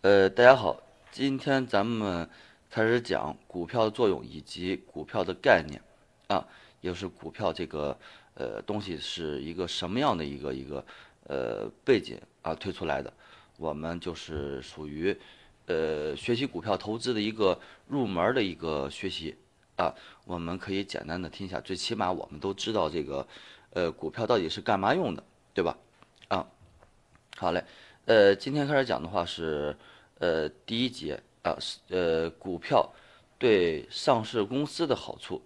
呃，大家好，今天咱们开始讲股票的作用以及股票的概念啊，也就是股票这个呃东西是一个什么样的一个一个呃背景啊推出来的，我们就是属于呃学习股票投资的一个入门的一个学习啊，我们可以简单的听一下，最起码我们都知道这个呃股票到底是干嘛用的，对吧？啊，好嘞。呃，今天开始讲的话是，呃，第一节啊，是呃，股票对上市公司的好处。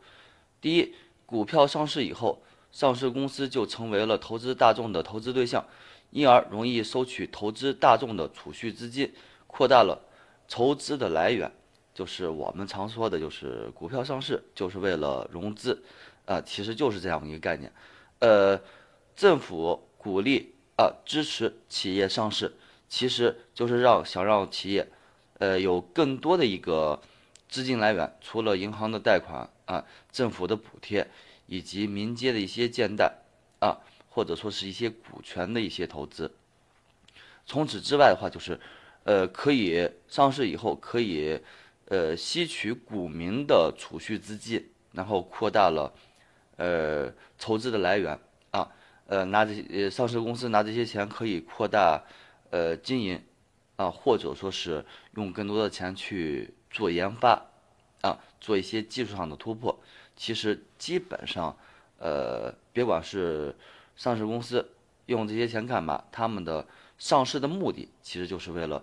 第一，股票上市以后，上市公司就成为了投资大众的投资对象，因而容易收取投资大众的储蓄资金，扩大了筹资的来源。就是我们常说的，就是股票上市就是为了融资，啊，其实就是这样一个概念。呃，政府鼓励。啊，支持企业上市，其实就是让想让企业，呃，有更多的一个资金来源，除了银行的贷款啊，政府的补贴，以及民间的一些建贷啊，或者说是一些股权的一些投资。除此之外的话，就是，呃，可以上市以后可以，呃，吸取股民的储蓄资金，然后扩大了，呃，筹资的来源。呃，拿这呃上市公司拿这些钱可以扩大呃经营啊，或者说是用更多的钱去做研发啊，做一些技术上的突破。其实基本上呃，别管是上市公司用这些钱干嘛，他们的上市的目的其实就是为了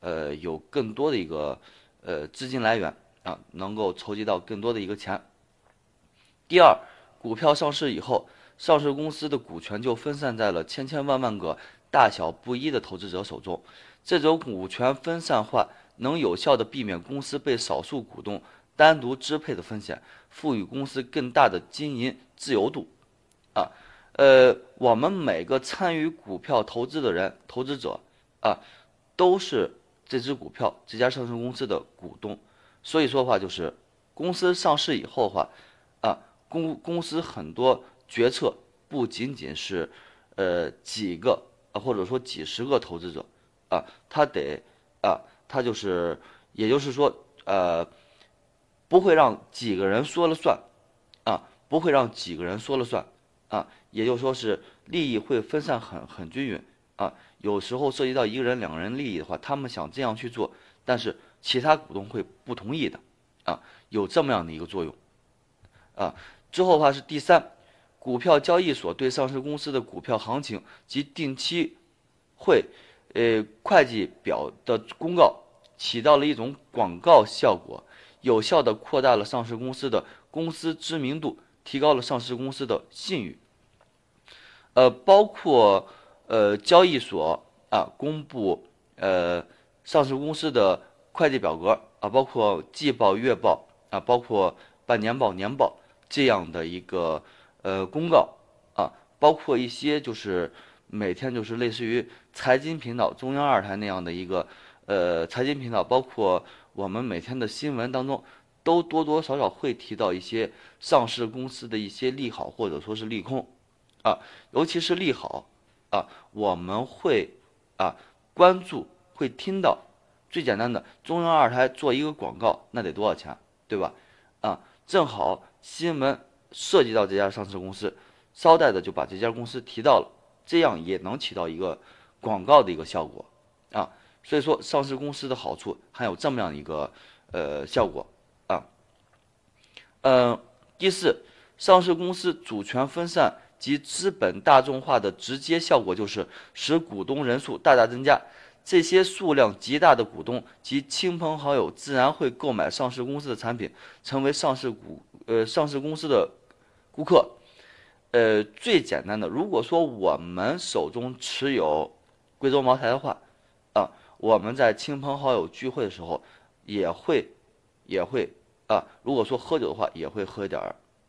呃有更多的一个呃资金来源啊，能够筹集到更多的一个钱。第二，股票上市以后。上市公司的股权就分散在了千千万万个大小不一的投资者手中，这种股权分散化能有效的避免公司被少数股东单独支配的风险，赋予公司更大的经营自由度。啊，呃，我们每个参与股票投资的人、投资者啊，都是这只股票、这家上市公司的股东。所以说的话就是，公司上市以后的话，公公司很多。决策不仅仅是，呃几个啊，或者说几十个投资者，啊，他得啊，他就是，也就是说，呃，不会让几个人说了算，啊，不会让几个人说了算，啊，也就说是利益会分散很很均匀，啊，有时候涉及到一个人、两个人利益的话，他们想这样去做，但是其他股东会不同意的，啊，有这么样的一个作用，啊，之后的话是第三。股票交易所对上市公司的股票行情及定期会，呃，会计表的公告起到了一种广告效果，有效的扩大了上市公司的公司知名度，提高了上市公司的信誉。呃，包括呃交易所啊公布呃上市公司的会计表格啊，包括季报、月报啊，包括半年报、年报这样的一个。呃，公告啊，包括一些就是每天就是类似于财经频道、中央二台那样的一个呃财经频道，包括我们每天的新闻当中，都多多少少会提到一些上市公司的一些利好或者说是利空啊，尤其是利好啊，我们会啊关注会听到最简单的中央二台做一个广告，那得多少钱，对吧？啊，正好新闻。涉及到这家上市公司，捎带的就把这家公司提到了，这样也能起到一个广告的一个效果啊。所以说，上市公司的好处还有这么样一个呃效果啊。嗯，第四，上市公司主权分散及资本大众化的直接效果就是使股东人数大大增加，这些数量极大的股东及亲朋好友自然会购买上市公司的产品，成为上市股呃上市公司的。顾客，呃，最简单的，如果说我们手中持有贵州茅台的话，啊，我们在亲朋好友聚会的时候，也会，也会啊，如果说喝酒的话，也会喝一点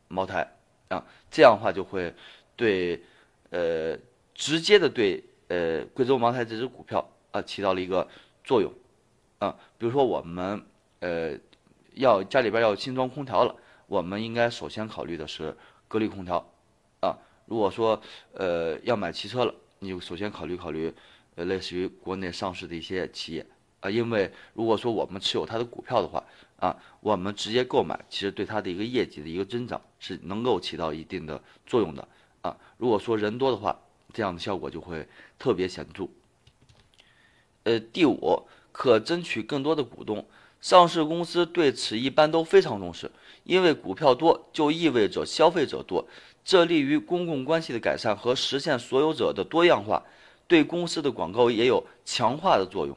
茅台，啊，这样的话就会对，呃，直接的对，呃，贵州茅台这只股票啊起到了一个作用，啊，比如说我们，呃，要家里边要新装空调了，我们应该首先考虑的是。格力空调，啊，如果说呃要买汽车了，你就首先考虑考虑，呃类似于国内上市的一些企业，啊，因为如果说我们持有它的股票的话啊，我们直接购买，其实对它的一个业绩的一个增长是能够起到一定的作用的啊。如果说人多的话，这样的效果就会特别显著。呃，第五，可争取更多的股东。上市公司对此一般都非常重视，因为股票多就意味着消费者多，这利于公共关系的改善和实现所有者的多样化，对公司的广告也有强化的作用。